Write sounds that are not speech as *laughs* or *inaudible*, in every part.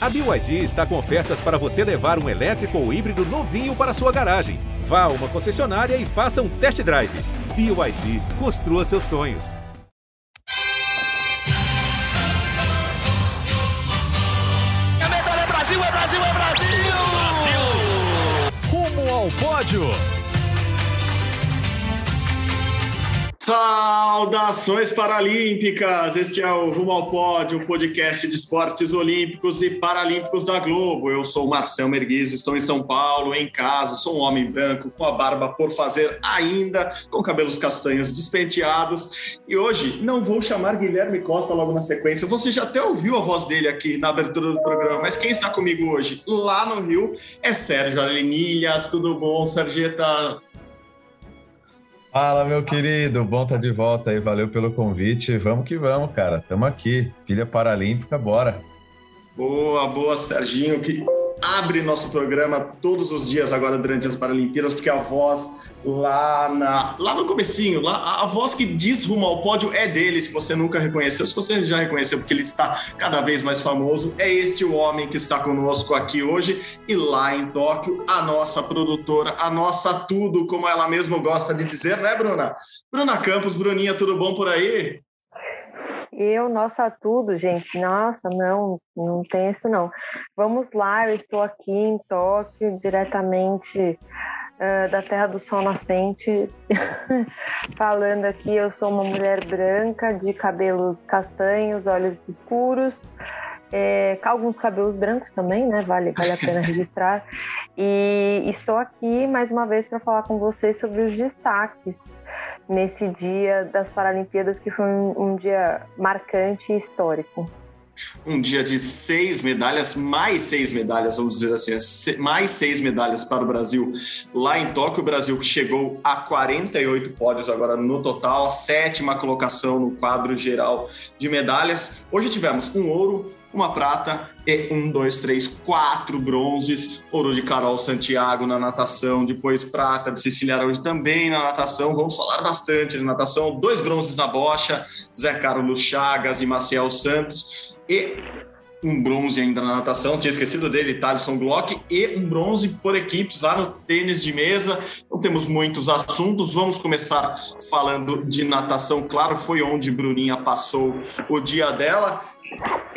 A BYD está com ofertas para você levar um elétrico ou híbrido novinho para sua garagem. Vá a uma concessionária e faça um test drive. BYD, construa seus sonhos. É medalha, é Brasil, é Brasil, é Brasil! Brasil! Rumo ao pódio! Saudações paralímpicas! Este é o Rumo ao Pódio, o podcast de esportes olímpicos e paralímpicos da Globo. Eu sou Marcel Merguizo, estou em São Paulo, em casa, sou um homem branco, com a barba por fazer ainda, com cabelos castanhos despenteados. E hoje não vou chamar Guilherme Costa logo na sequência. Você já até ouviu a voz dele aqui na abertura do programa, mas quem está comigo hoje, lá no Rio, é Sérgio Alenilhas. Tudo bom, Sergeta? Fala, meu querido, bom estar tá de volta aí, valeu pelo convite. Vamos que vamos, cara, estamos aqui, pilha paralímpica, bora. Boa, boa, Serginho, que abre nosso programa todos os dias agora durante as Paralimpíadas, porque a voz lá, na, lá no comecinho, lá, a voz que diz rumo ao pódio é dele, se você nunca reconheceu, se você já reconheceu, porque ele está cada vez mais famoso, é este o homem que está conosco aqui hoje e lá em Tóquio, a nossa produtora, a nossa tudo, como ela mesma gosta de dizer, né, Bruna? Bruna Campos, Bruninha, tudo bom por aí? Eu, nossa, tudo, gente. Nossa, não, não tem isso não. Vamos lá, eu estou aqui em Tóquio, diretamente uh, da Terra do Sol Nascente, *laughs* falando aqui. Eu sou uma mulher branca, de cabelos castanhos, olhos escuros, é, alguns cabelos brancos também, né? Vale, vale a pena registrar. E estou aqui mais uma vez para falar com vocês sobre os destaques nesse dia das Paralimpíadas, que foi um, um dia marcante e histórico um dia de seis medalhas, mais seis medalhas, vamos dizer assim, mais seis medalhas para o Brasil lá em Tóquio. O Brasil chegou a 48 pódios agora no total, sétima colocação no quadro geral de medalhas. Hoje tivemos um ouro, uma prata e um, dois, três, quatro bronzes. Ouro de Carol Santiago na natação, depois prata de Cecília Araújo também na natação. Vamos falar bastante de natação. Dois bronzes na bocha, Zé Carlos Chagas e Maciel Santos. E um bronze ainda na natação, tinha esquecido dele, Thaleson Glock, e um bronze por equipes lá no tênis de mesa. Então temos muitos assuntos. Vamos começar falando de natação, claro, foi onde Bruninha passou o dia dela.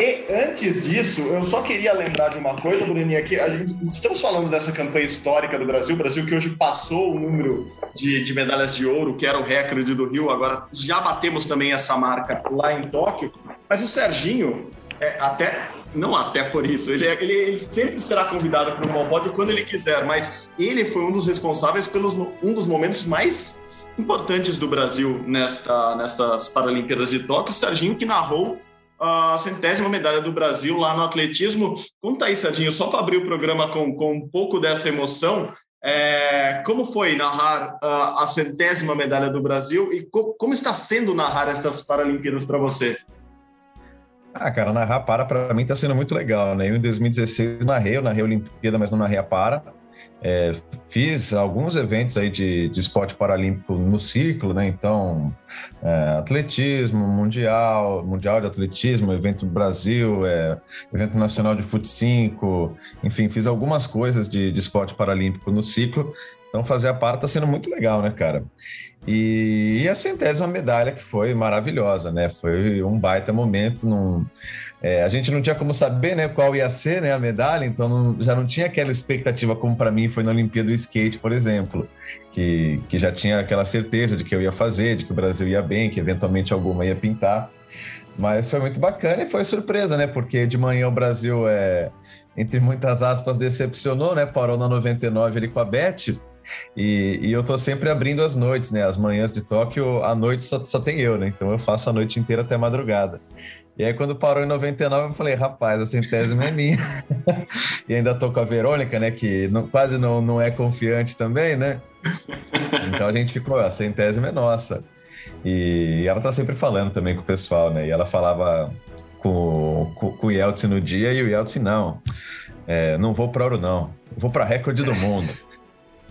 E antes disso, eu só queria lembrar de uma coisa, Bruninha, que a gente estamos falando dessa campanha histórica do Brasil, Brasil que hoje passou o número de, de medalhas de ouro, que era o recorde do Rio, agora já batemos também essa marca lá em Tóquio. Mas o Serginho, é, até não até por isso, ele, é, ele, ele sempre será convidado para o pódio quando ele quiser, mas ele foi um dos responsáveis pelos um dos momentos mais importantes do Brasil nesta, nestas Paralimpíadas de Tóquio, o Serginho que narrou a centésima medalha do Brasil lá no atletismo. Conta aí, Serginho, só para abrir o programa com, com um pouco dessa emoção, é, como foi narrar a, a, centésima medalha do Brasil e co, como está sendo narrar estas Paralimpíadas para você? Ah, cara, narrar para para mim está sendo muito legal, né? Eu em 2016 narrei, eu narrei a Olimpíada, mas não narrei a para. É, fiz alguns eventos aí de, de esporte paralímpico no ciclo, né? Então, é, atletismo, mundial, mundial de atletismo, evento do Brasil, é, evento nacional de fut 5, enfim, fiz algumas coisas de, de esporte paralímpico no ciclo. Então, fazer a par está sendo muito legal, né, cara? E, e, a centésima medalha que foi maravilhosa, né? Foi um baita momento. Num, é, a gente não tinha como saber né, qual ia ser né, a medalha, então não, já não tinha aquela expectativa como para mim foi na Olimpíada do Skate, por exemplo, que, que já tinha aquela certeza de que eu ia fazer, de que o Brasil ia bem, que eventualmente alguma ia pintar. Mas foi muito bacana e foi surpresa, né? Porque de manhã o Brasil, é, entre muitas aspas, decepcionou, né? Parou na 99 ali com a Beth e, e, eu tô sempre abrindo as noites, né? As manhãs de Tóquio, à noite só, só tem eu, né? Então eu faço a noite inteira até madrugada. E aí, quando parou em 99, eu falei, rapaz, a centésima é minha. *laughs* e ainda tô com a Verônica, né? Que não, quase não, não é confiante também, né? Então a gente ficou, a centésima é nossa. E ela tá sempre falando também com o pessoal, né? E ela falava com, com, com o Yeltsin no dia e o Yeltsin, não, é, não vou para ouro, não. Vou para recorde do mundo.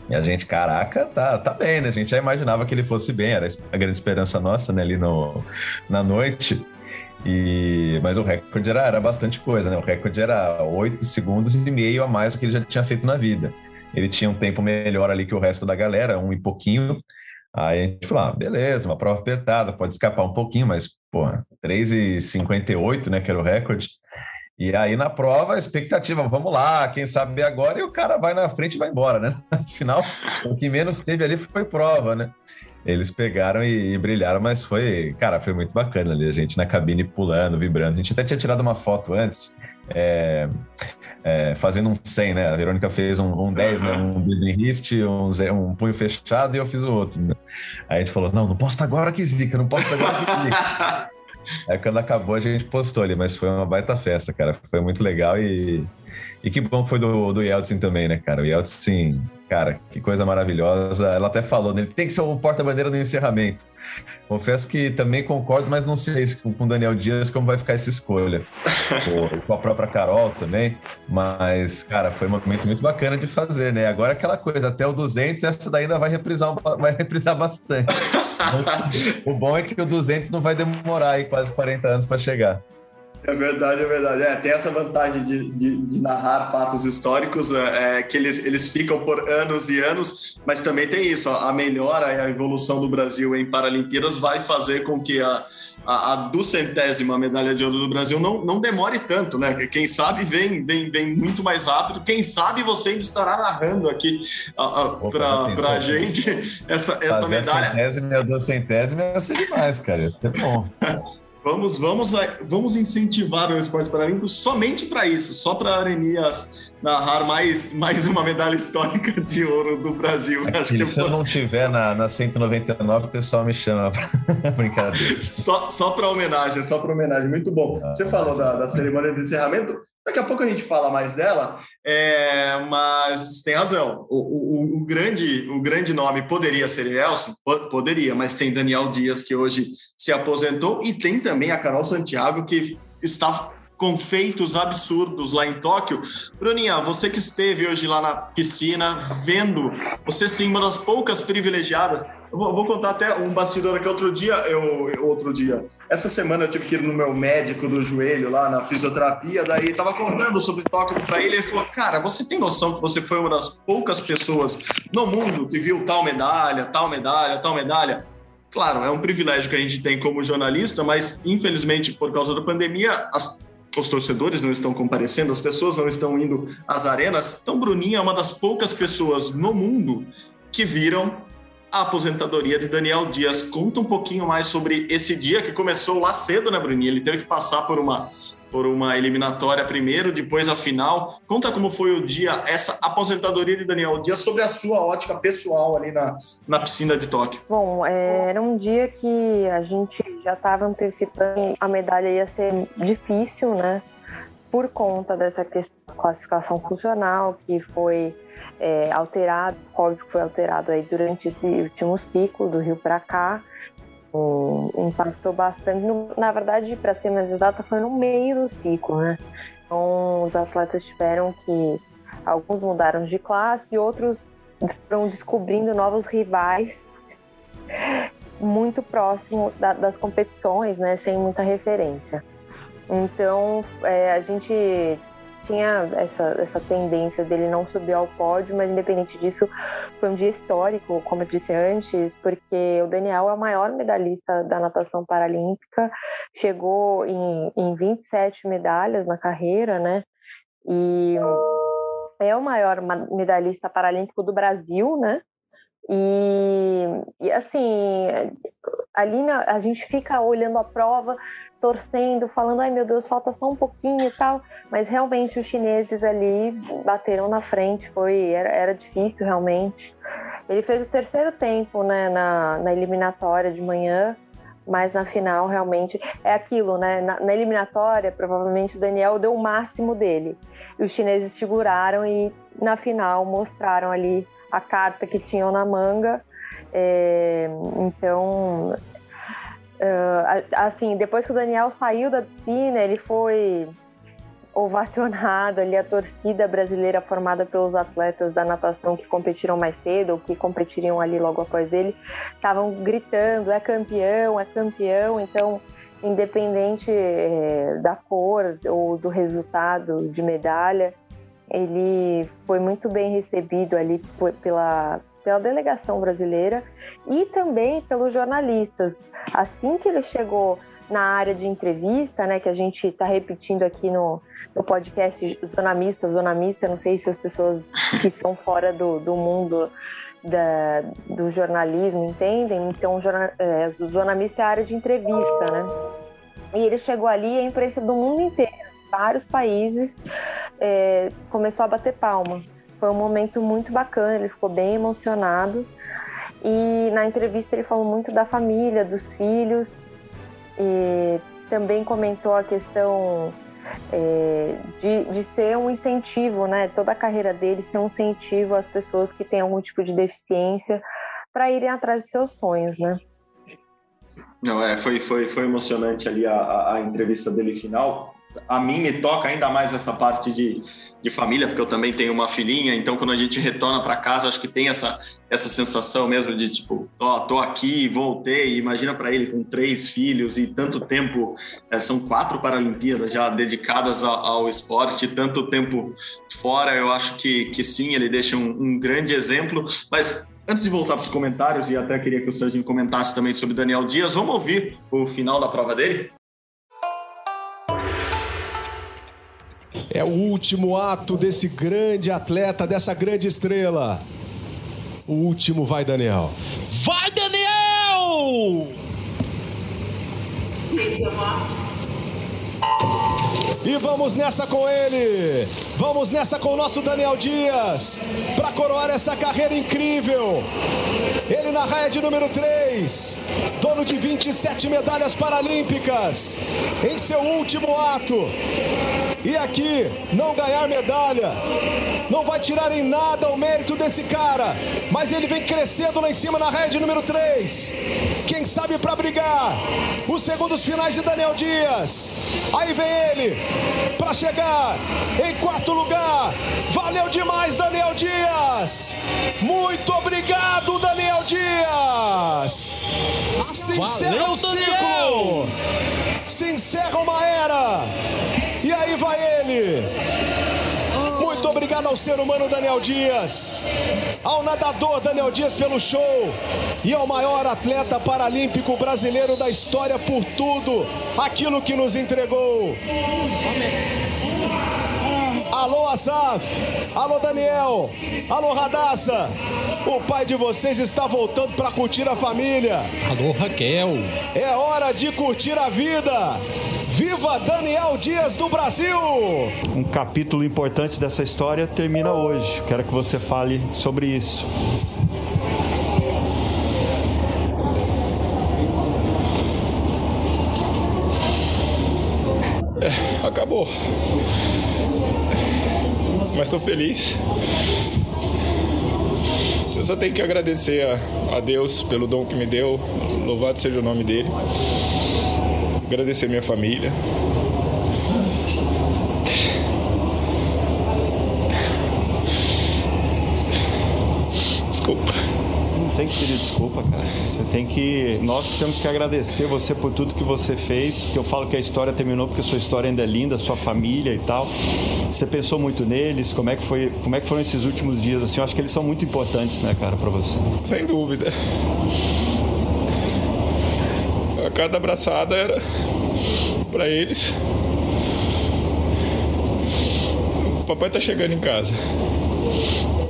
E a gente, caraca, tá, tá bem, né? A gente já imaginava que ele fosse bem, era a grande esperança nossa, né, ali no, na noite. E, mas o recorde era, era bastante coisa, né? O recorde era 8 segundos e meio a mais do que ele já tinha feito na vida. Ele tinha um tempo melhor ali que o resto da galera, um e pouquinho. Aí a gente falou, ah, beleza, uma prova apertada, pode escapar um pouquinho, mas, pô, 3,58, né, que era o recorde. E aí na prova, a expectativa, vamos lá, quem sabe agora, e o cara vai na frente e vai embora, né? *laughs* Afinal, o que menos teve ali foi prova, né? Eles pegaram e, e, brilharam, mas foi, cara, foi muito bacana ali, a gente na cabine pulando, vibrando. A gente até tinha tirado uma foto antes, é, é, fazendo um 100, né? A Verônica fez um, um 10, né? Um building wrist, um, um punho fechado e eu fiz o outro. Né? Aí a gente falou, não, não posso estar agora que zica, não posso estar agora que zica. *laughs* Aí quando acabou a gente postou ali, mas foi uma baita festa, cara. Foi muito legal e, e que bom que foi do, do Yeltsin também, né, cara? O Yeltsin, cara, que coisa maravilhosa. Ela até falou, né? Ele tem que ser o porta-bandeira do encerramento. Confesso que também concordo, mas não sei com o Daniel Dias como vai ficar essa escolha. com a própria Carol também. Mas, cara, foi um momento muito bacana de fazer, né? Agora aquela coisa, até o 200, essa daí ainda vai reprisar, vai reprisar bastante. *laughs* o bom é que o 200 não vai demorar aí quase 40 anos para chegar. É verdade, é verdade. É, tem essa vantagem de, de, de narrar fatos históricos, é, é, que eles, eles ficam por anos e anos, mas também tem isso, a, a melhora e a evolução do Brasil em Paralimpíadas vai fazer com que a, a, a duzentésima medalha de ouro do Brasil não, não demore tanto, né? Quem sabe vem, vem, vem muito mais rápido, quem sabe você ainda estará narrando aqui para a gente *laughs* essa, essa medalha. A centésima e a duzentésima ia ser demais, cara, ia ser bom. *laughs* Vamos, vamos, vamos incentivar o esporte paralímpico somente para isso, só para a Arenias narrar mais, mais uma medalha histórica de ouro do Brasil. É, Acho que se eu não tiver na, na 199, o pessoal me chama para *laughs* brincadeira. Só, só para homenagem, só para homenagem. Muito bom. Ah, Você falou da, da cerimônia de encerramento. Daqui a pouco a gente fala mais dela, é, mas tem razão. O, o, o, grande, o grande nome poderia ser Elson, poderia, mas tem Daniel Dias, que hoje se aposentou, e tem também a Carol Santiago, que está com feitos absurdos lá em Tóquio. Bruninha, você que esteve hoje lá na piscina, vendo, você sim, uma das poucas privilegiadas. Eu vou, contar até um bastidor aqui outro dia, eu, outro dia. Essa semana eu tive que ir no meu médico do joelho lá na fisioterapia, daí tava contando sobre Tóquio para ele, ele falou: "Cara, você tem noção que você foi uma das poucas pessoas no mundo que viu tal medalha, tal medalha, tal medalha?" Claro, é um privilégio que a gente tem como jornalista, mas infelizmente por causa da pandemia, as os torcedores não estão comparecendo, as pessoas não estão indo às arenas. Então, Bruninho é uma das poucas pessoas no mundo que viram a aposentadoria de Daniel Dias. Conta um pouquinho mais sobre esse dia que começou lá cedo, né, Bruninho? Ele teve que passar por uma por uma eliminatória primeiro, depois a final. Conta como foi o dia, essa aposentadoria de Daniel Dias, sobre a sua ótica pessoal ali na, na piscina de Tóquio. Bom, é, era um dia que a gente já estava antecipando, a medalha ia ser difícil, né? Por conta dessa questão da classificação funcional, que foi é, alterado, o código foi alterado aí durante esse último ciclo do Rio para cá impactou bastante. na verdade, para ser mais exata, foi no meio do ciclo, né? Então, os atletas tiveram que. Alguns mudaram de classe, outros foram descobrindo novos rivais muito próximo da, das competições, né? Sem muita referência. Então, é, a gente tinha essa, essa tendência dele não subir ao pódio, mas independente disso, foi um dia histórico, como eu disse antes, porque o Daniel é o maior medalhista da natação paralímpica, chegou em, em 27 medalhas na carreira, né? E é o maior medalhista paralímpico do Brasil, né? E, e assim, ali na, a gente fica olhando a prova, torcendo, falando, ai meu Deus, falta só um pouquinho e tal. Mas realmente os chineses ali bateram na frente, foi era, era difícil realmente. Ele fez o terceiro tempo né, na, na eliminatória de manhã, mas na final realmente é aquilo, né? Na, na, eliminatória, provavelmente o Daniel deu o máximo dele. E os chineses seguraram e na final mostraram ali a carta que tinham na manga. É, então Uh, assim, depois que o Daniel saiu da piscina, ele foi ovacionado ali, a torcida brasileira formada pelos atletas da natação que competiram mais cedo ou que competiriam ali logo após ele, estavam gritando, é campeão, é campeão, então independente é, da cor ou do resultado de medalha, ele foi muito bem recebido ali pela, pela delegação brasileira e também pelos jornalistas. Assim que ele chegou na área de entrevista, né, que a gente está repetindo aqui no, no podcast Zonamista, Zonamista, não sei se as pessoas que *laughs* são fora do, do mundo da, do jornalismo entendem, então é, o zonamista é a área de entrevista, né? E ele chegou ali, a imprensa do mundo inteiro, vários países, é, começou a bater palma. Foi um momento muito bacana, ele ficou bem emocionado. E na entrevista ele falou muito da família, dos filhos, e também comentou a questão é, de, de ser um incentivo, né? Toda a carreira dele ser um incentivo às pessoas que têm algum tipo de deficiência para irem atrás de seus sonhos, né? Não, é, foi, foi, foi emocionante ali a, a entrevista dele final a mim me toca ainda mais essa parte de, de família, porque eu também tenho uma filhinha, então quando a gente retorna para casa, acho que tem essa, essa sensação mesmo de tipo, ó, oh, tô aqui, voltei, imagina para ele com três filhos e tanto tempo, é, são quatro Paralimpíadas já dedicadas ao, ao, esporte, tanto tempo fora, eu acho que, que sim, ele deixa um, um grande exemplo, mas Antes de voltar para os comentários, e até queria que o Serginho comentasse também sobre Daniel Dias, vamos ouvir o final da prova dele? É o último ato desse grande atleta, dessa grande estrela. O último vai, Daniel. Vai, Daniel! E vamos nessa com ele. Vamos nessa com o nosso Daniel Dias. Para coroar essa carreira incrível. Ele na raia de número 3. Dono de 27 medalhas paralímpicas. Em seu último ato. E aqui, não ganhar medalha. Não vai tirar em nada o mérito desse cara. Mas ele vem crescendo lá em cima na raia de número 3. Quem sabe para brigar. Os segundos finais de Daniel Dias. Aí vem ele para chegar em quarto lugar. Valeu demais, Daniel Dias. Muito obrigado, Daniel Dias. Se encerra um ciclo. Se encerra uma era. E aí vai ele. Muito obrigado ao ser humano Daniel Dias, ao nadador Daniel Dias pelo show e ao maior atleta paralímpico brasileiro da história por tudo aquilo que nos entregou. Alô Asaf, alô Daniel, alô Radassa. O pai de vocês está voltando para curtir a família. Alô Raquel. É hora de curtir a vida. Viva Daniel Dias do Brasil! Um capítulo importante dessa história termina hoje. Quero que você fale sobre isso. É, acabou. Mas estou feliz. Eu só tenho que agradecer a, a Deus pelo dom que me deu. Louvado seja o nome dele agradecer minha família. Desculpa. Não tem que pedir desculpa, cara. Você tem que. Nós temos que agradecer você por tudo que você fez. Que eu falo que a história terminou porque sua história ainda é linda, sua família e tal. Você pensou muito neles. Como é que foi? Como é que foram esses últimos dias? Assim, eu acho que eles são muito importantes, né, cara, para você. Sem dúvida cada abraçada era para eles. O papai tá chegando em casa.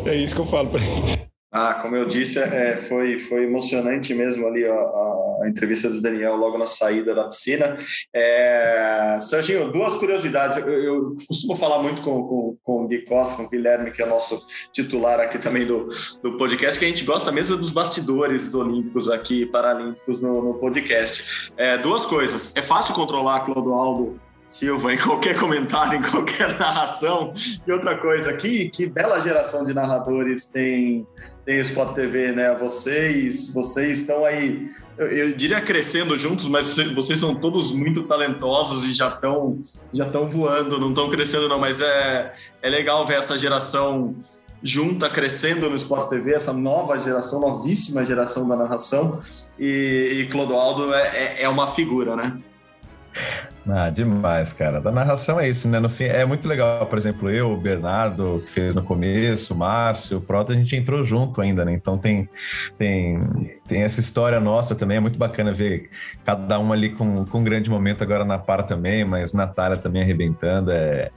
É isso que eu falo para eles. Ah, como eu disse, é, foi, foi emocionante mesmo ali a, a, a, entrevista do Daniel logo na saída da piscina. É, Serginho, duas curiosidades. Eu, eu costumo falar muito com, com, com o Gui Costa, com o Guilherme, que é nosso titular aqui também do, do podcast, que a gente gosta mesmo dos bastidores olímpicos aqui, paralímpicos no, no podcast. É, duas coisas. É fácil controlar Clodoaldo Silva em qualquer comentário, em qualquer *laughs* narração. E outra coisa, que, que bela geração de narradores tem, tem o Sport TV, né? Vocês, vocês estão aí, eu, eu, diria crescendo juntos, mas vocês são todos muito talentosos e já estão já estão voando, não estão crescendo não, mas é, é legal ver essa geração junta crescendo no Sport TV, essa nova geração, novíssima geração da narração, e, e Clodoaldo é, é, é uma figura, né? Ah, demais, cara. Da narração é isso, né? No fim, é muito legal. Por exemplo, eu, o Bernardo, que fez no começo, o Márcio, o Prota, a gente entrou junto ainda, né? Então tem, tem, tem essa história nossa também. É muito bacana ver cada um ali com, com um grande momento agora na Para também, mas Natália também arrebentando. É,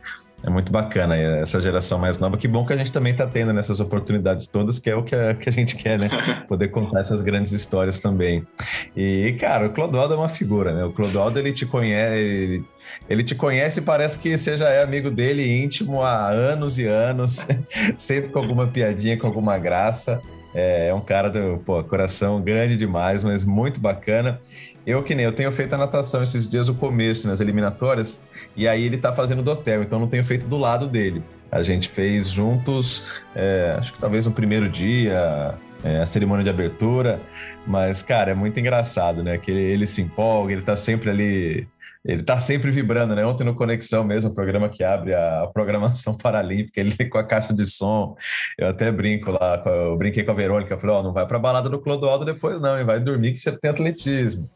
é muito bacana essa geração mais nova. Que bom que a gente também está tendo nessas oportunidades todas, que é o que a, que a gente quer, né? *laughs* Poder contar essas grandes histórias também. E, cara, o Clodoaldo é uma figura, né? O Clodoaldo, ele te conhece, ele, ele te conhece e parece que você já é amigo dele íntimo há anos e anos, *laughs* sempre com alguma piadinha, com alguma graça. É, é um cara do pô, coração grande demais, mas muito bacana. Eu que nem eu tenho feito a natação esses dias o começo nas eliminatórias e aí ele tá fazendo do hotel, então não tenho feito do lado dele. A gente fez juntos, é, acho que talvez no primeiro dia, é, a cerimônia de abertura, mas cara, é muito engraçado, né? Que ele, ele se empolga, ele tá sempre ali ele está sempre vibrando, né? Ontem no Conexão mesmo, o programa que abre a, programação *laughs* paralímpica, ele com a caixa de som, eu até brinco lá, eu brinquei com a Verônica, falei, ó, oh, não vai para balada do Clodoaldo depois não, e vai dormir que você tem atletismo.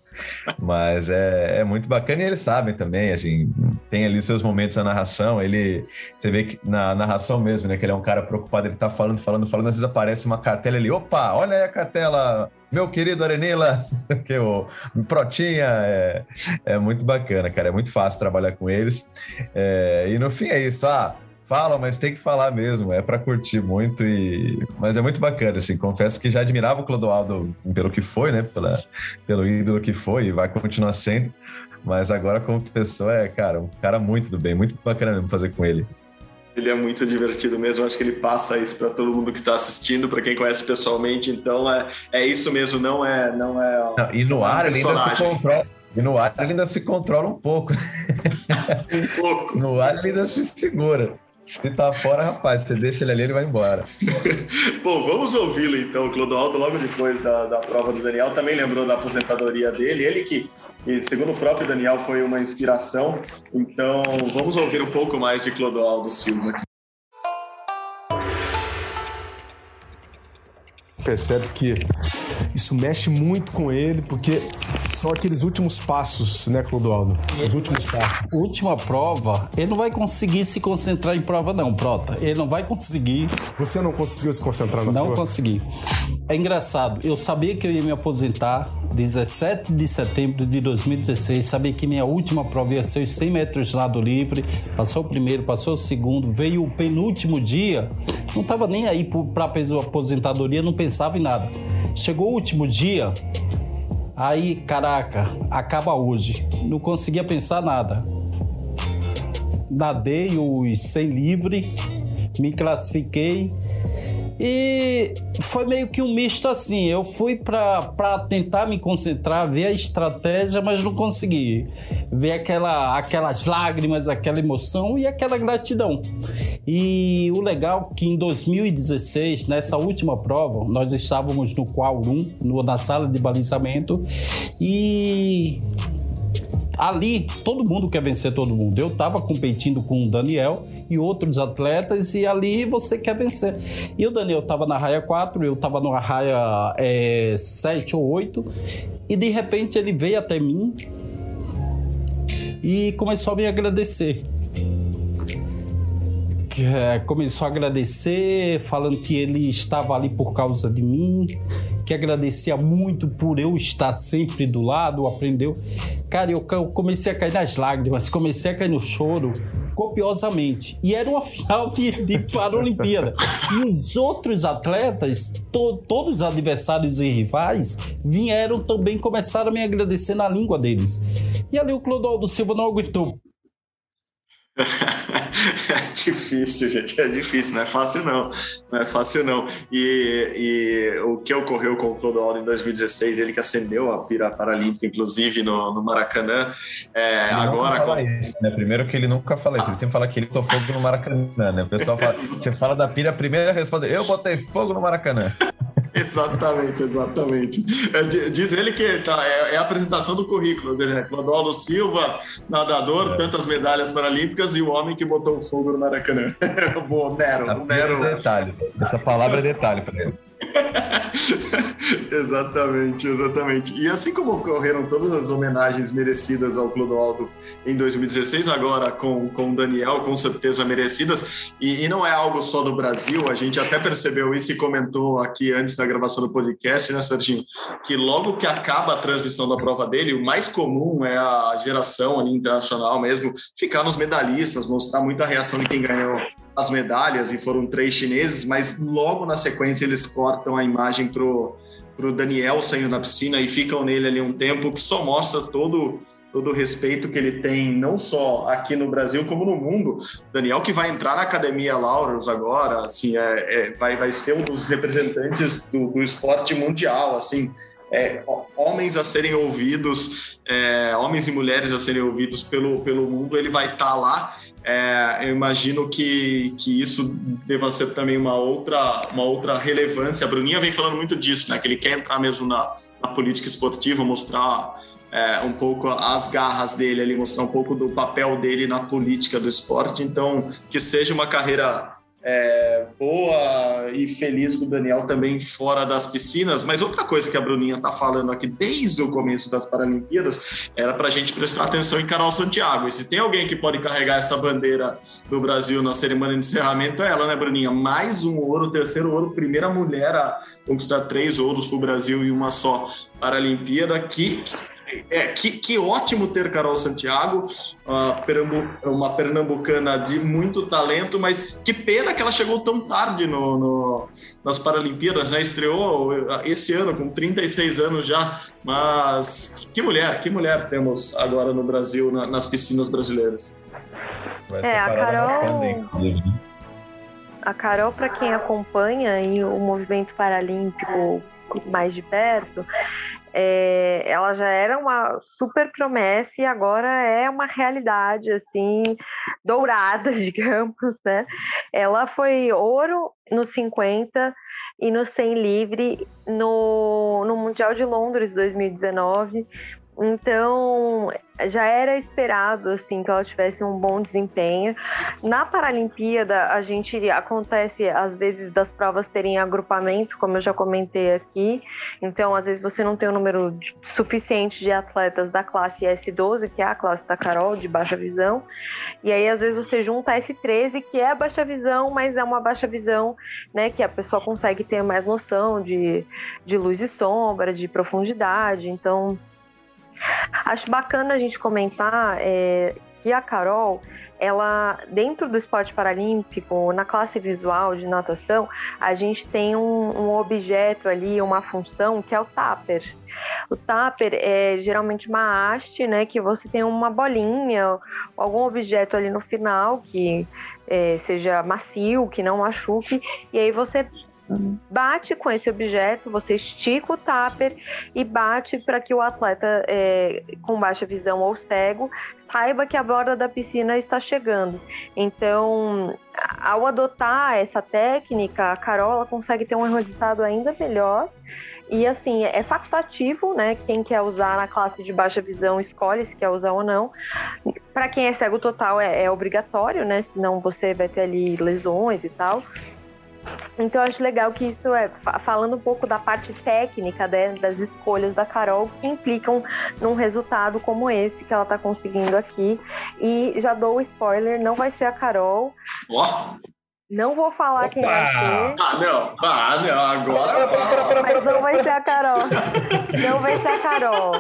Mas é, é muito bacana e eles sabem também, assim, tem ali seus momentos na narração, ele, você vê que na narração mesmo, né, que ele é um cara preocupado, ele tá falando, falando, falando, às vezes aparece uma cartela ali, opa, olha aí a cartela, meu querido Arenila, *laughs* que o Protinha, é, é muito bacana, cara, é muito fácil trabalhar com eles, é, e no fim é isso, ah, Fala, mas tem que falar mesmo, é para curtir muito e mas é muito bacana assim. Confesso que já admirava o Clodoaldo pelo que foi, né, Pela, pelo ídolo que foi e vai continuar sendo. Mas agora como pessoa é, cara, um cara muito do bem, muito bacana mesmo fazer com ele. Ele é muito divertido mesmo, acho que ele passa isso para todo mundo que está assistindo, para quem conhece pessoalmente. Então é, é isso mesmo, não é não é. Não, e no ar ele ainda se controla. E no ar ele ainda se controla um pouco. um pouco. *laughs* no ar ele ainda se segura. Se tá fora, rapaz, você deixa ele ali, ele vai embora. *laughs* Bom, vamos ouvi-lo então. O Clodoaldo, logo depois da, da prova do Daniel, também lembrou da aposentadoria dele. Ele que, segundo o próprio Daniel, foi uma inspiração. Então, vamos ouvir um pouco mais de Clodoaldo Silva. Percebe que isso mexe muito com ele, porque são aqueles últimos passos, né, Clodoaldo? Os últimos passos. Última prova, ele não vai conseguir se concentrar em prova, não, Prota. Ele não vai conseguir. Você não conseguiu se concentrar na não sua? Não consegui. É engraçado, eu sabia que eu ia me aposentar 17 de setembro de 2016, sabia que minha última prova ia ser os 100 metros de lado livre, passou o primeiro, passou o segundo, veio o penúltimo dia, não estava nem aí para a aposentadoria, não pensava em nada. Chegou o último dia, aí, caraca, acaba hoje. Não conseguia pensar nada. Nadei os 100 livre, me classifiquei e foi meio que um misto assim. Eu fui para tentar me concentrar, ver a estratégia, mas não consegui. Ver aquela, aquelas lágrimas, aquela emoção e aquela gratidão. E o legal é que em 2016, nessa última prova, nós estávamos no 1, na sala de balizamento, e ali todo mundo quer vencer todo mundo. Eu estava competindo com o Daniel e outros atletas, e ali você quer vencer. E o Daniel estava na raia 4, eu estava na raia é, 7 ou 8, e de repente ele veio até mim e começou a me agradecer. É, começou a agradecer, falando que ele estava ali por causa de mim, que agradecia muito por eu estar sempre do lado, aprendeu. Cara, eu comecei a cair nas lágrimas, comecei a cair no choro, copiosamente. E era uma final de, de *laughs* Paralimpíada. E os outros atletas, to, todos os adversários e rivais, vieram também, começaram a me agradecer na língua deles. E ali o Clodoaldo Silva não aguentou. É *laughs* difícil, gente, é difícil, não é fácil não, não é fácil não. E, e o que ocorreu com o Clodoaldo em 2016, ele que acendeu a pira paralímpica, inclusive no, no Maracanã, é, agora... Isso, né? Primeiro que ele nunca fala isso, ele sempre fala que ele botou fogo no Maracanã, né? O pessoal fala, *laughs* você fala da pira, a primeira resposta, eu botei fogo no Maracanã. Exatamente, exatamente. É, diz ele que tá, é, é, a apresentação do currículo dele, né? Clodoaldo Silva, nadador, é. tantas medalhas paralímpicas e o homem que botou fogo no Maracanã. *laughs* Boa, Nero, a Nero. É detalhe. Essa palavra é detalhe para ele. *laughs* exatamente, exatamente. E assim como ocorreram todas as homenagens merecidas ao Clodoaldo em 2016, agora com, com o Daniel, com certeza merecidas, e, e, não é algo só do Brasil, a gente até percebeu isso e comentou aqui antes da gravação do podcast, né, Serginho? Que logo que acaba a transmissão da prova dele, o mais comum é a geração ali internacional mesmo, ficar nos medalhistas, mostrar muita reação de quem ganhou as medalhas, e foram três chineses, mas logo na sequência eles cortam a imagem pro, pro Daniel saindo da piscina e ficam nele ali um tempo, que só mostra todo todo o respeito que ele tem, não só aqui no Brasil, como no mundo. Daniel, que vai entrar na Academia Laureus agora, assim, é, é vai, vai ser um dos representantes do, do esporte mundial, assim, é, homens a serem ouvidos, é, homens e mulheres a serem ouvidos pelo, pelo mundo, ele vai estar tá lá. É, eu imagino que, que isso deva ser também uma outra, uma outra relevância. A Bruninha vem falando muito disso, né? Que ele quer entrar mesmo na, na política esportiva, mostrar é, um pouco as garras dele ali, mostrar um pouco do papel dele na política do esporte. Então, que seja uma carreira é, boa e feliz com o Daniel também fora das piscinas. Mas outra coisa que a Bruninha está falando aqui desde o começo das Paralimpíadas era para a gente prestar atenção em Carol Santiago. E se tem alguém que pode carregar essa bandeira do Brasil na cerimônia de encerramento, é ela, né, Bruninha? Mais um ouro, terceiro ouro, primeira mulher a conquistar três ouros para o Brasil e uma só Paralimpíada. Que é, que, que, ótimo ter Carol Santiago, uma pernambucana de muito talento, mas que pena que ela chegou tão tarde no, no, nas Paralimpíadas, né? Estreou esse ano com 36 anos já, mas que mulher, que mulher temos agora no Brasil, na, nas piscinas brasileiras. é, a Carol... A Carol, para quem acompanha o movimento paralímpico mais de perto, é, ela já era uma super promessa e agora é uma realidade assim dourada, *laughs* digamos, né? Ela foi ouro no 50 e no 100 livre no, no Mundial de Londres 2019. Então, já era esperado assim que ela tivesse um bom desempenho. Na Paralimpíada, a gente acontece às vezes das provas terem agrupamento, como eu já comentei aqui. Então, às vezes você não tem o um número suficiente de atletas da classe S12, que é a classe da Carol de baixa visão. E aí às vezes você junta a S13, que é a baixa visão, mas é uma baixa visão, né, que a pessoa consegue ter mais noção de, de luz e sombra, de profundidade. Então, Acho bacana a gente comentar é, que a Carol, ela dentro do esporte paralímpico, na classe visual de natação, a gente tem um, um objeto ali, uma função que é o tupper. O tupper é geralmente uma haste, né, que você tem uma bolinha, algum objeto ali no final que é, seja macio, que não machuque, e aí você bate com esse objeto, você estica o tupper e bate para que o atleta é, com baixa visão ou cego saiba que a borda da piscina está chegando. Então, ao adotar essa técnica, a Carola consegue ter um resultado ainda melhor. E assim, é facultativo, né? Quem quer usar na classe de baixa visão escolhe se quer usar ou não. Para quem é cego total é, é obrigatório, né? Senão você vai ter ali lesões e tal. Então eu acho legal que isso é falando um pouco da parte técnica né, das escolhas da Carol que implicam num resultado como esse que ela tá conseguindo aqui. E já dou o spoiler, não vai ser a Carol. Oh. Não vou falar Opa. quem vai ser. Ah, não. Ah, não. Agora fala. Mas não vai ser a Carol. Não vai ser a Carol.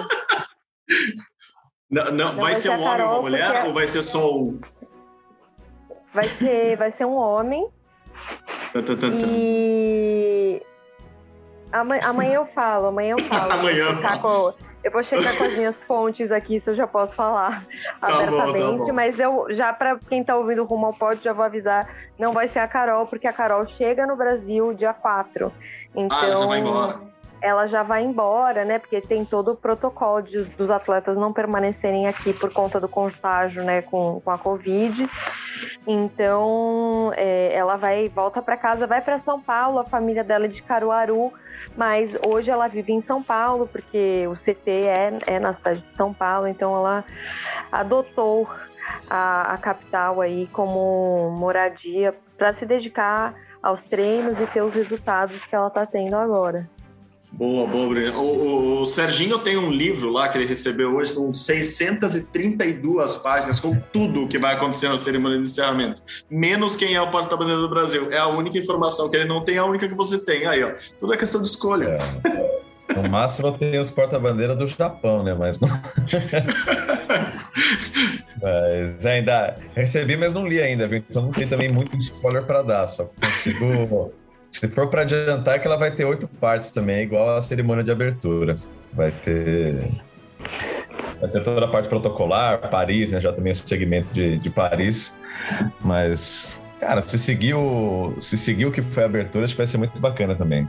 Não, não, não vai, vai, ser um homem ou uma mulher porque... ou vai ser só um? Vai ser, vai ser um homem e amanhã eu falo, amanhã eu falo. *laughs* amanhã. Eu, eu vou checar com as minhas fontes aqui, se eu já posso falar *laughs* tá abertamente. Bom, tá mas eu já, para quem tá ouvindo rumo ao pódio, já vou avisar: não vai ser a Carol, porque a Carol chega no Brasil dia 4. Então, ah, já vai então, embora ela já vai embora, né? Porque tem todo o protocolo de, dos atletas não permanecerem aqui por conta do contágio, né, com, com a Covid. Então, é, ela vai volta para casa, vai para São Paulo. A família dela é de Caruaru, mas hoje ela vive em São Paulo porque o CT é, é na cidade de São Paulo. Então, ela adotou a, a capital aí como moradia para se dedicar aos treinos e ter os resultados que ela está tendo agora. Boa, boa, Bruno. O, o, o, Serginho tem um livro lá que ele recebeu hoje com 632 páginas, com tudo o que vai acontecer na cerimônia de encerramento. Menos quem é o porta-bandeira do Brasil. É a única informação que ele não tem, é a única que você tem. Aí, ó. Tudo é questão de escolha. É. No máximo tem os porta-bandeira do Japão, né? Mas não. *laughs* mas ainda recebi, mas não li ainda, viu? Então não tem também muito spoiler para dar, só consigo se for para adiantar, é que ela vai ter oito partes também, igual a cerimônia de abertura. Vai ter. Vai ter toda a parte protocolar, Paris, né? Já também esse segmento de, de Paris. Mas, cara, se seguir, o, se seguir o que foi a abertura, acho que vai ser muito bacana também.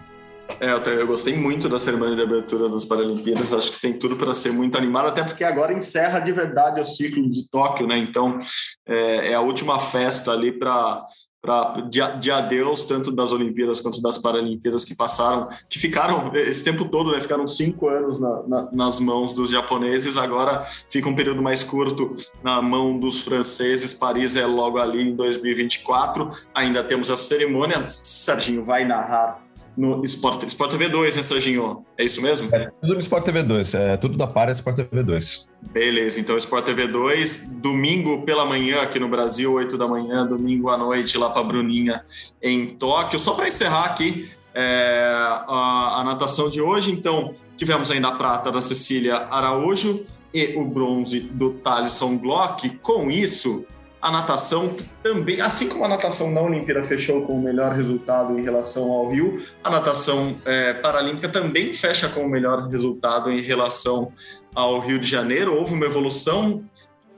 É, eu, eu gostei muito da cerimônia de abertura das Paralimpíadas, acho que tem tudo para ser muito animado, até porque agora encerra de verdade o ciclo de Tóquio, né? Então é, é a última festa ali para para de, de, adeus tanto das Olimpíadas quanto das Paralimpíadas que passaram, que ficaram esse tempo todo, né? Ficaram cinco anos na, na, nas mãos dos japoneses. Agora fica um período mais curto na mão dos franceses. Paris é logo ali em 2024. Ainda temos a cerimônia. Serginho vai narrar no Sport, Sport TV 2, né, Serginho? É isso mesmo? É tudo no Sport TV 2, é tudo da Para Sport TV 2. Beleza, então Sport TV 2, domingo pela manhã aqui no Brasil, 8 da manhã, domingo à noite lá para Bruninha em Tóquio. Só para encerrar aqui é, a, a natação de hoje, então tivemos ainda a prata da Cecília Araújo e o bronze do Thalisson Glock. Com isso, a natação também, assim como a natação na Olimpíada fechou com o melhor resultado em relação ao Rio, a natação é, paralímpica também fecha com o melhor resultado em relação ao Rio de Janeiro. Houve uma evolução.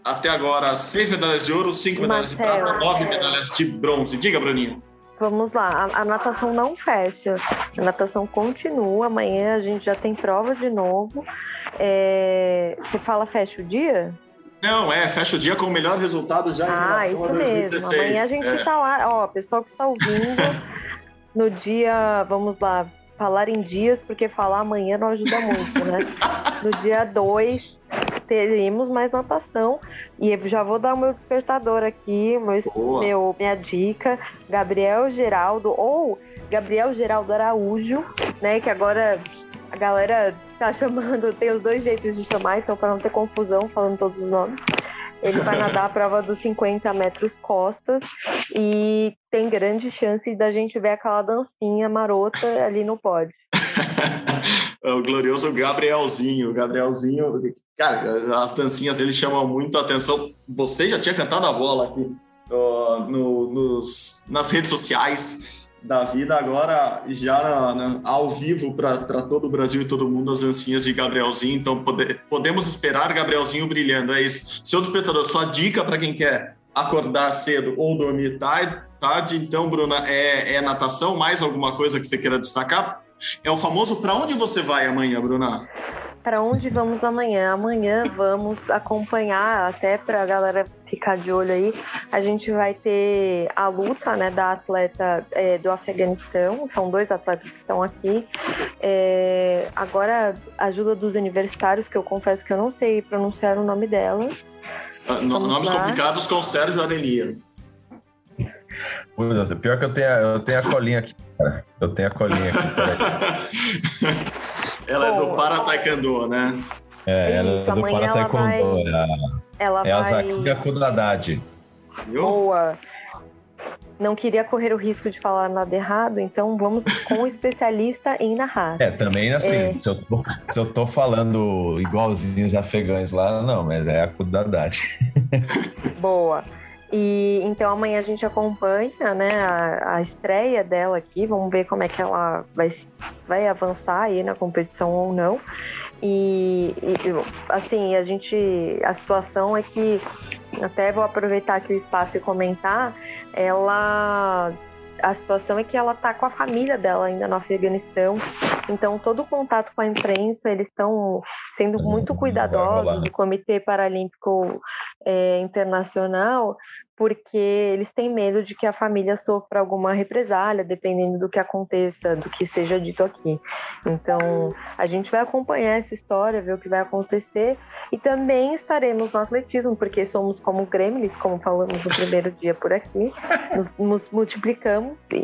Até agora, seis medalhas de ouro, cinco medalhas Marcelo, de prata, nove medalhas de bronze. Diga, Bruninho. Vamos lá, a, a, natação não fecha, a natação continua. Amanhã a gente já tem prova de novo. É... Você fala fecha o dia? Não, é, fecha o dia com o melhor resultado já ah, em relação a 2016. Mesmo. Amanhã a gente é. tá lá, ó, pessoal que está ouvindo, *laughs* no dia, vamos lá, falar em dias, porque falar amanhã não ajuda muito, né? *laughs* No dia 2 teremos mais natação e eu já vou dar o meu despertador aqui, meu, meu, minha dica, Gabriel Geraldo ou Gabriel Geraldo Araújo, né, que agora a galera tá chamando, *laughs* tem os dois jeitos de chamar, então para não ter confusão falando todos os nomes. Ele vai nadar a prova dos 50 metros costas e tem grande chance da gente ver aquela dancinha marota ali no pódio. *laughs* É o glorioso Gabrielzinho. Gabrielzinho, cara, as dancinhas dele chamam muito a atenção. Você já tinha cantado a bola aqui uh, no, nos, nas redes sociais da vida, agora já ao vivo para todo o Brasil e todo mundo as ancinhas de Gabrielzinho. Então pode, podemos esperar Gabrielzinho brilhando. É isso. Seu despertador, sua dica para quem quer acordar cedo ou dormir tarde, tarde então, Bruna, é, é natação? Mais alguma coisa que você queira destacar? É o famoso para onde você vai amanhã, Bruna? Para onde vamos amanhã? Amanhã vamos acompanhar, até para a galera ficar de olho aí, a gente vai ter a luta né, da atleta é, do Afeganistão, são dois atletas que estão aqui. É, agora, ajuda dos universitários, que eu confesso que eu não sei pronunciar o nome dela. Ah, nomes lá. complicados com Sérgio Arelias. Pior que eu tenho, eu tenho a colinha aqui, cara. Eu tenho a colinha aqui. *laughs* ela é do Para Taekwondo, né? É, ela Isso, é do Para Taekwondo. Vai... É a, ela é vai... a Zakia Kudadade. Boa. Não queria correr o risco de falar nada errado, então vamos com o especialista em narrar. É, também assim, é... Se, eu tô, se eu tô falando igualzinho os afegães lá, não, mas é a Kudadade. Boa. E então amanhã a gente acompanha né, a, a, estreia dela aqui, vamos ver como é que ela vai, vai avançar aí na competição ou não. E, e, assim, a gente. A situação é que, até vou aproveitar aqui o espaço e comentar, ela. A situação é que ela tá com a família dela ainda no Afeganistão, então todo o contato com a imprensa, eles estão sendo muito cuidadosos, do Comitê Paralímpico é, Internacional, porque eles têm medo de que a família sofra alguma represália, dependendo do que aconteça, do que seja dito aqui. Então, a gente vai acompanhar essa história, ver o que vai acontecer e também estaremos no atletismo, porque somos como gremlins, como falamos no primeiro dia por aqui, *laughs* nos, nos multiplicamos e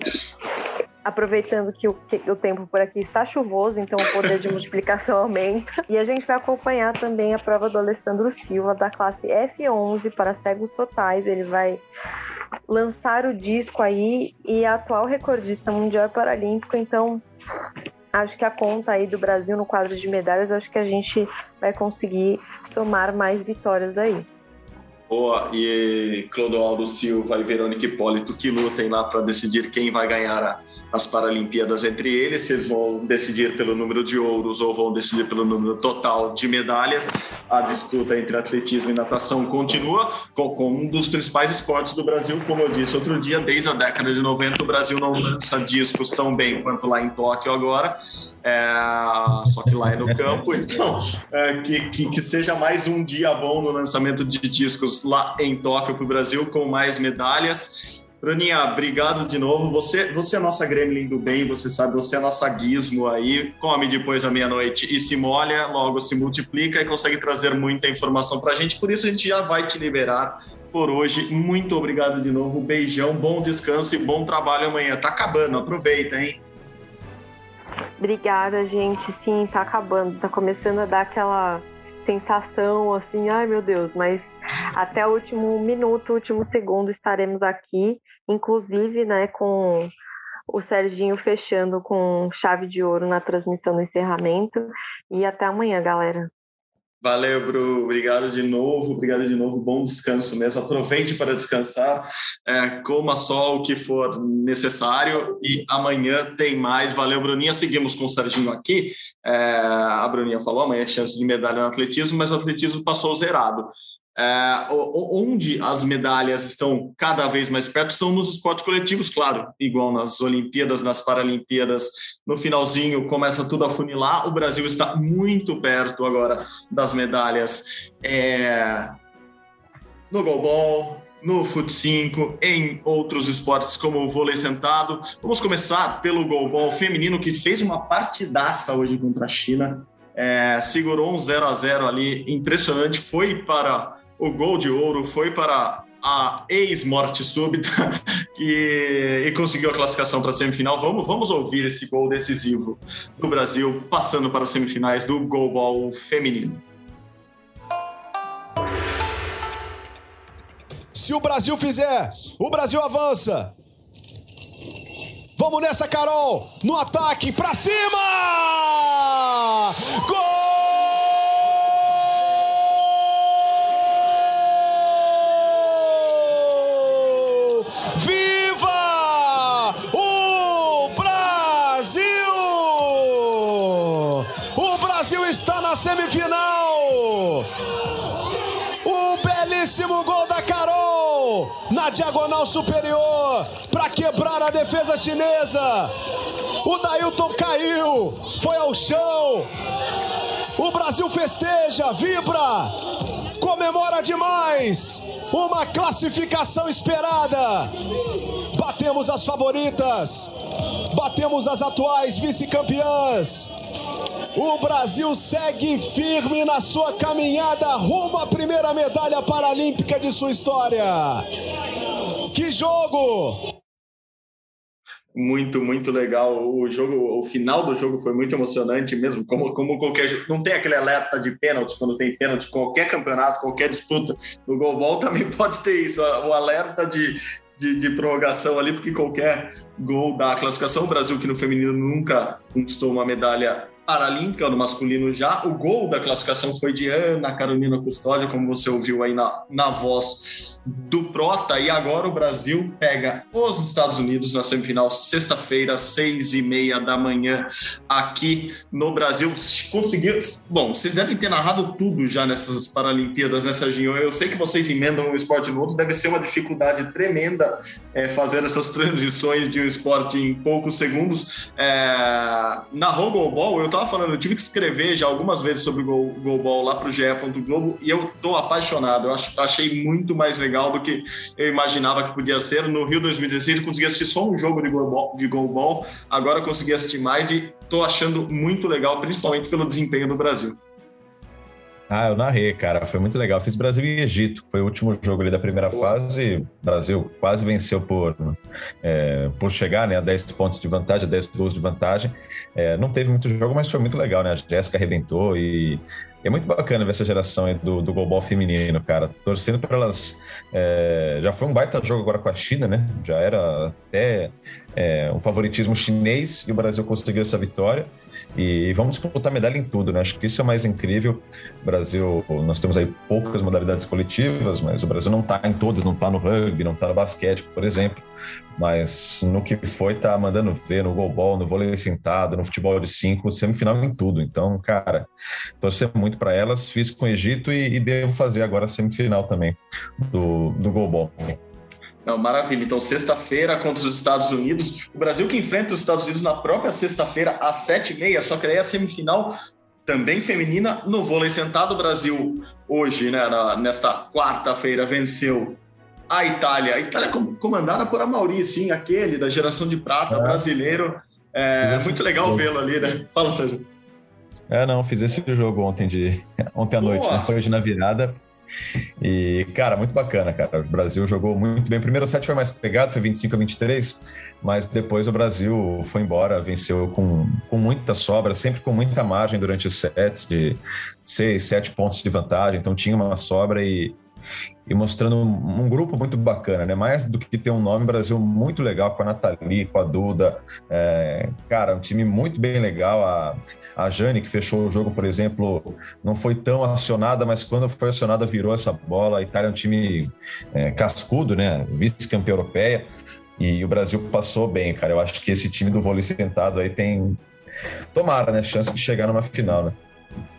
aproveitando que o, que o, tempo por aqui está chuvoso, então o poder de multiplicação *laughs* aumenta. E a gente vai acompanhar também a prova do Alessandro Silva, da classe F11 para cegos totais. Ele vai lançar o disco aí e é atual recordista mundial paralímpico, então acho que a conta aí do Brasil no quadro de medalhas, acho que a gente vai conseguir tomar mais vitórias aí. Boa, e Clodoaldo Silva e Verônica Hipólito que lutem lá para decidir quem vai ganhar a, as Paralimpíadas entre eles, eles vão decidir pelo número de ouros ou vão decidir pelo número total de medalhas. A disputa entre atletismo e natação continua com, com um dos principais esportes do Brasil, como eu disse outro dia, desde a década de 90 o Brasil não lança discos tão bem quanto lá em Tóquio agora, é, só que lá é no campo, então é, que, que, que, seja mais um dia bom no lançamento de discos lá em Tóquio para o Brasil, com mais medalhas. Bruninha, obrigado de novo. Você, você é nossa gremlin do bem, você sabe, você é nossa gizmo aí. Come depois da meia-noite e se molha, logo se multiplica e consegue trazer muita informação para a gente. Por isso a gente já vai te liberar por hoje. Muito obrigado de novo. Beijão, bom descanso e bom trabalho amanhã. Tá acabando, aproveita, hein? Obrigada, gente. Sim, tá acabando. Tá começando a dar aquela sensação assim, ai meu Deus, mas até o último minuto, último segundo estaremos aqui, inclusive, né, com o Serginho fechando com chave de ouro na transmissão do encerramento. E até amanhã, galera. Valeu, Bru. Obrigado de novo. Obrigado de novo. Bom descanso mesmo. Aproveite para descansar. É, coma só o que for necessário. E amanhã tem mais. Valeu, Bruninha. Seguimos com o Serginho aqui. É, a Bruninha falou: amanhã é chance de medalha no atletismo, mas o atletismo passou zerado. É, onde as medalhas estão cada vez mais perto são nos esportes coletivos, claro, igual nas Olimpíadas, nas Paralimpíadas, no finalzinho começa tudo a funilar. O Brasil está muito perto agora das medalhas é, no goalball, no fut 5, em outros esportes como o vôlei sentado. Vamos começar pelo goalball feminino que fez uma partidaça hoje contra a China. É, segurou um 0 a 0 ali impressionante, foi para o gol de ouro foi para a ex-morte súbita *laughs* que, e conseguiu a classificação para a semifinal. Vamos, vamos ouvir esse gol decisivo do Brasil passando para as semifinais do goalball feminino. Se o Brasil fizer, o Brasil avança. Vamos nessa, Carol! No ataque, pra cima! Gol! Na diagonal superior para quebrar a defesa chinesa. O Dailton caiu, foi ao chão. O Brasil festeja, vibra, comemora demais. Uma classificação esperada. Batemos as favoritas, batemos as atuais vice-campeãs. O Brasil segue firme na sua caminhada rumo à primeira medalha paralímpica de sua história. Que jogo! Muito, muito legal. O jogo, o final do jogo foi muito emocionante mesmo. Como, como qualquer não tem aquele alerta de pênalti quando tem pênalti, qualquer campeonato, qualquer disputa. No goalball *laughs* também pode ter isso, o alerta de, de, de, prorrogação ali, porque qualquer gol da classificação, o Brasil que no feminino nunca conquistou uma medalha paralímpica no masculino já. O gol da classificação foi de Ana Carolina Custódia, como você ouviu aí na, na voz do Prota. E agora o Brasil pega os Estados Unidos na semifinal, sexta-feira, seis e meia da manhã, aqui no Brasil. Conseguiu. Bom, vocês devem ter narrado tudo já nessas Paralimpíadas, né, Serginho? Eu sei que vocês emendam um esporte no outro, deve ser uma dificuldade tremenda é, fazer essas transições de um esporte em poucos segundos. É, na Ball, eu tava falando, eu tive que escrever já algumas vezes sobre o Golbol lá pro GE. Globo e eu tô apaixonado. Eu acho, achei muito mais legal do que eu imaginava que podia ser. No Rio 2016 eu consegui assistir só um jogo de Golbol, de Golbol. agora eu consegui assistir mais e tô achando muito legal, principalmente pelo desempenho do Brasil. Ah, eu narrei, cara. Foi muito legal. Fiz Brasil e Egito. Foi o último jogo ali da primeira Boa. fase. O Brasil quase venceu por, é, por chegar né, a 10 pontos de vantagem, a 10 gols de vantagem. É, não teve muito jogo, mas foi muito legal, né? A Jéssica arrebentou e é muito bacana ver essa geração do, do goalball feminino, cara. Torcendo para elas. É, já foi um baita jogo agora com a China, né? Já era até é, um favoritismo chinês e o Brasil conseguiu essa vitória. E vamos disputar medalha em tudo, né? Acho que isso é mais incrível. O Brasil, nós temos aí poucas modalidades coletivas, mas o Brasil não está em todas, não está no rugby, não está no basquete, por exemplo. Mas no que foi, tá mandando ver no goalball, no vôlei sentado, no futebol de cinco, semifinal em tudo. Então, cara, torcer muito para elas. Fiz com o Egito e, e devo fazer agora a semifinal também do, do goalball. Não, maravilha. Então, sexta-feira contra os Estados Unidos. O Brasil que enfrenta os Estados Unidos na própria sexta-feira, às sete e meia. Só que aí a semifinal também feminina no vôlei sentado. O Brasil hoje, né, na, nesta quarta-feira, venceu a Itália. A Itália comandada por Amauri, sim, aquele da geração de prata, é. brasileiro. É muito legal vê-lo ali, né? Fala, Sérgio. É, não, fiz esse jogo ontem de *laughs* ontem à Boa. noite, né? Foi hoje na virada. E, cara, muito bacana, cara. O Brasil jogou muito bem. O primeiro set foi mais pegado, foi 25 a 23, mas depois o Brasil foi embora, venceu com, com muita sobra, sempre com muita margem durante os sets, de 6, 7 pontos de vantagem. Então tinha uma sobra e, e mostrando um, grupo muito bacana, né? Mais do que ter um nome, Brasil muito legal com a Nathalie, com a Duda. É, cara, um time muito bem legal. A, a Jane, que fechou o jogo, por exemplo, não foi tão acionada, mas quando foi acionada, virou essa bola. A Itália é um time é, cascudo, né? Vice-campeã europeia. E o Brasil passou bem, cara. Eu acho que esse time do vôlei sentado aí tem. Tomara, né? Chance de chegar numa final, né?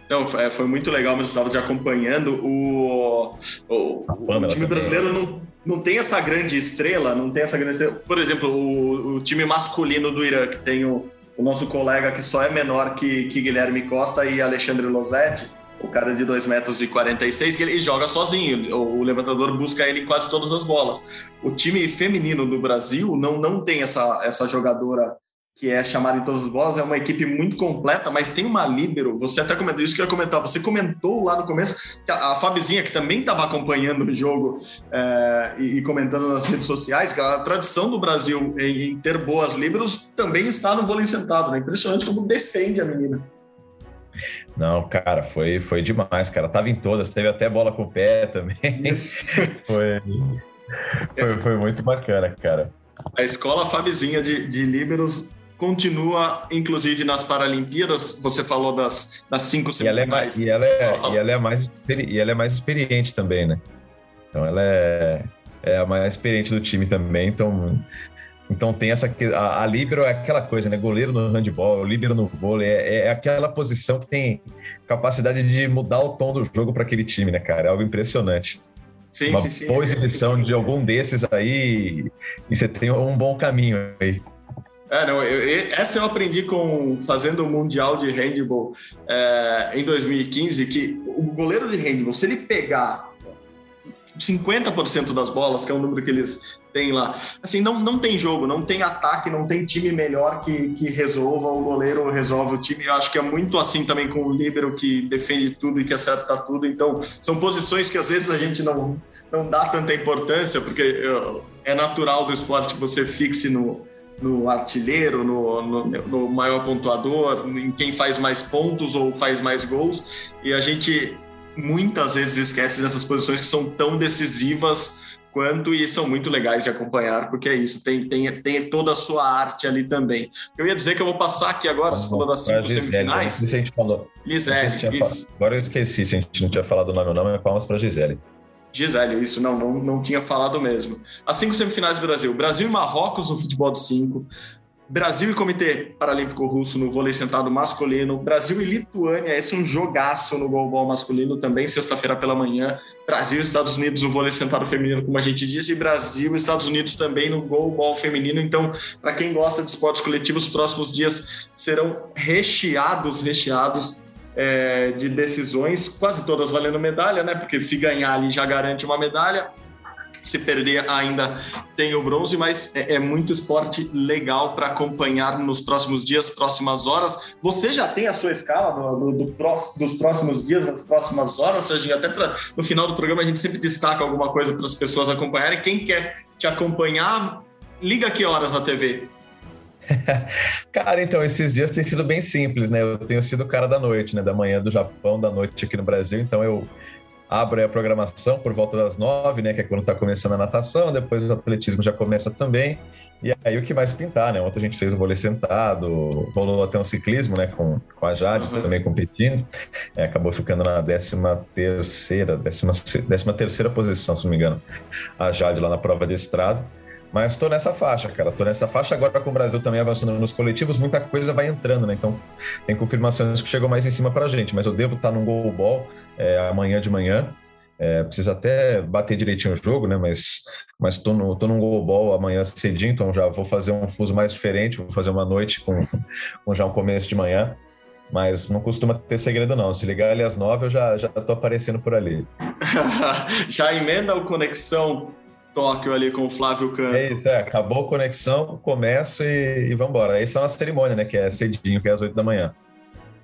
Não, é, foi muito legal, mas eu estava te acompanhando. O, o, o time brasileiro não, não tem essa grande estrela, não tem essa grande estrela. Por exemplo, o, o time masculino do Irã, que tem o, o, nosso colega que só é menor que, que Guilherme Costa e Alexandre Losetti, o cara de 2 metros e 46, que ele joga sozinho. O, o levantador busca ele em quase todas as bolas. O time feminino do Brasil não, não tem essa, essa jogadora que é chamada em todas as bolas, é uma equipe muito completa, mas tem uma líbero, você até comentou, isso que eu ia comentar, você comentou lá no começo, que a, a Fabizinha, que também estava acompanhando o jogo é, e, e, comentando nas redes sociais, que a tradição do Brasil em, em ter boas líberos também está no vôlei sentado, né? Impressionante como defende a menina. Não, cara, foi, foi demais, cara. Tava em todas, teve até bola com o pé também. *laughs* foi, foi, foi muito bacana, cara. A escola Fabizinha de, de Líberos continua, inclusive, nas Paralimpíadas. Você falou das, das cinco semifinais. E ela, é, e, ela é, e, ela é mais, e ela é mais experiente também, né? Então ela é, é a mais experiente do time também. Então, então tem essa. A, a Libero é aquela coisa, né? Goleiro no handball, Libero no vôlei, é, é aquela posição que tem capacidade de mudar o tom do jogo para aquele time, né, cara? É algo impressionante. Sim, Uma sim, sim. boa exibição de algum desses aí e você tem um bom caminho aí. É, não, eu, essa eu aprendi com fazendo o Mundial de Handball é, em 2015, que o goleiro de handball, se ele pegar 50% das bolas, que é o número que eles têm lá, assim, não, não tem jogo, não tem ataque, não tem time melhor que, que resolva, o goleiro resolve o time. Eu acho que é muito assim também com o líbero que defende tudo e que acerta tudo. Então, são posições que às vezes a gente não, não dá tanta importância, porque é natural do esporte que você fixe no no artilheiro, no, no, no, maior pontuador, em quem faz mais pontos ou faz mais gols. E a gente muitas vezes esquece dessas posições que são tão decisivas quanto e são muito legais de acompanhar, porque é isso, tem, tem, tem toda a sua arte ali também. Eu ia dizer que eu vou passar aqui agora, você falou das cinco Gisele, semifinais. Se a gente falou. Gisele, isso. Agora eu esqueci, se a gente não tinha falado o nome ou não, mas palmas para Gisele. Gisele, isso não, não, não tinha falado mesmo. As cinco semifinais do Brasil. Brasil e Marrocos no futebol de cinco. Brasil e Comitê Paralímpico Russo no vôlei sentado masculino, Brasil e Lituânia, esse é um jogaço no goalball masculino também, sexta-feira pela manhã, Brasil e Estados Unidos no vôlei sentado feminino, como a gente disse, e Brasil e Estados Unidos também no goalball feminino, então, para quem gosta de esportes coletivos, os próximos dias serão recheados, recheados é, de decisões, quase todas valendo medalha, né, porque se ganhar ali já garante uma medalha, se perder ainda tem o bronze, mas é, é muito esporte legal para acompanhar nos próximos dias, próximas horas. Você já tem a sua escala do, do, do dos próximos dias, das próximas horas, Serginho? Até pra, no final do programa a gente sempre destaca alguma coisa para as pessoas acompanharem. Quem quer te acompanhar, liga que horas na TV? *laughs* Cara, então, esses dias têm sido bem simples, né? Eu tenho sido o cara da noite, né? Da manhã do Japão, da noite aqui no Brasil, então eu abro a programação por volta das nove, né? Que é quando está começando a natação, depois o atletismo já começa também. E aí o que mais pintar, né? Ontem a gente fez o vôlei sentado, rolou até um ciclismo, né? Com, com a Jade uhum. também competindo. É, acabou ficando na décima terceira, décima, décima terceira posição, se não me engano, a Jade lá na prova de estrada. Mas estou nessa faixa, cara. Estou nessa faixa agora com o Brasil também avançando nos coletivos, muita coisa vai entrando, né? Então tem confirmações que chegam mais em cima para a gente. Mas eu devo estar num gol ball é, amanhã de manhã. É, precisa até bater direitinho o jogo, né? Mas mas tô, no, tô num gol ball amanhã cedinho, então já vou fazer um fuso mais diferente, vou fazer uma noite com, com já um começo de manhã. Mas não costuma ter segredo, não. Se ligar ali às nove, eu já, já tô aparecendo por ali. *laughs* já emenda o conexão Tóquio ali com o Flávio Canto. É isso, é. Acabou a conexão, começo e, e vamos embora. Essa é a nossa cerimônia, né? Que é cedinho, que é às 8 da manhã.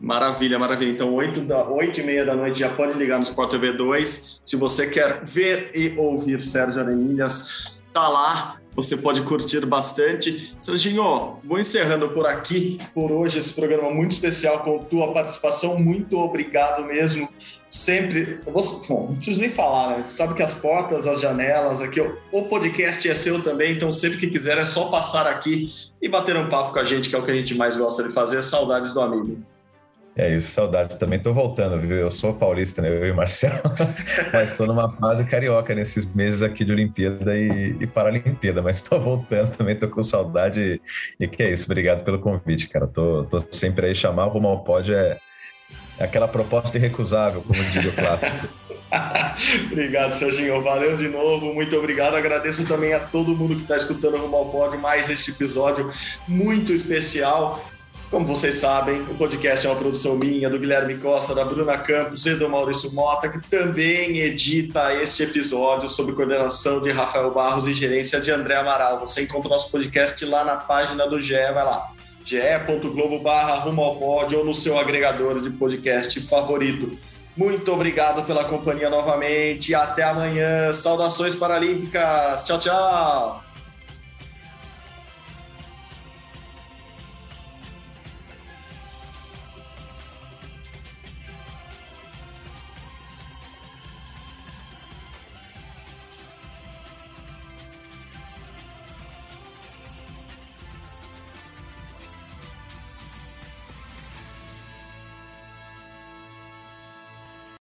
Maravilha, maravilha. Então, 8, da, 8 e meia da noite já pode ligar no Sport TV 2. Se você quer ver e ouvir Sérgio Arenilhas, tá lá você pode curtir bastante. Serginho, vou encerrando por aqui, por hoje, esse programa muito especial com tua participação. Muito obrigado mesmo. Sempre. Vou, bom, não preciso nem falar, né? Você sabe que as portas, as janelas, aqui, o podcast é seu também, então sempre que quiser é só passar aqui e bater um papo com a gente, que é o que a gente mais gosta de fazer. Saudades do amigo. É isso, saudade. Também tô voltando, viu? Eu sou paulista, né? Eu e o Marcelo, *laughs* mas estou numa fase carioca nesses meses aqui de Olimpíada e, e Paralimpíada, mas estou voltando também, tô com saudade. E que é isso, obrigado pelo convite, cara. Tô, tô sempre aí chamar. O Rumo ao Pod é, é aquela proposta irrecusável, como diria o clássico. *laughs* obrigado, Serginho. Valeu de novo, muito obrigado. Agradeço também a todo mundo que está escutando o Rumo ao Pod, mais este episódio muito especial. Como vocês sabem, o podcast é uma produção minha, do Guilherme Costa, da Bruna Campos e do Maurício Mota, que também edita este episódio sob coordenação de Rafael Barros e gerência de André Amaral. Você encontra o nosso podcast lá na página do GE, vai lá, ge.globo barra rumo ao pod ou no seu agregador de podcast favorito. Muito obrigado pela companhia novamente. Até amanhã. Saudações paralímpicas. Tchau, tchau.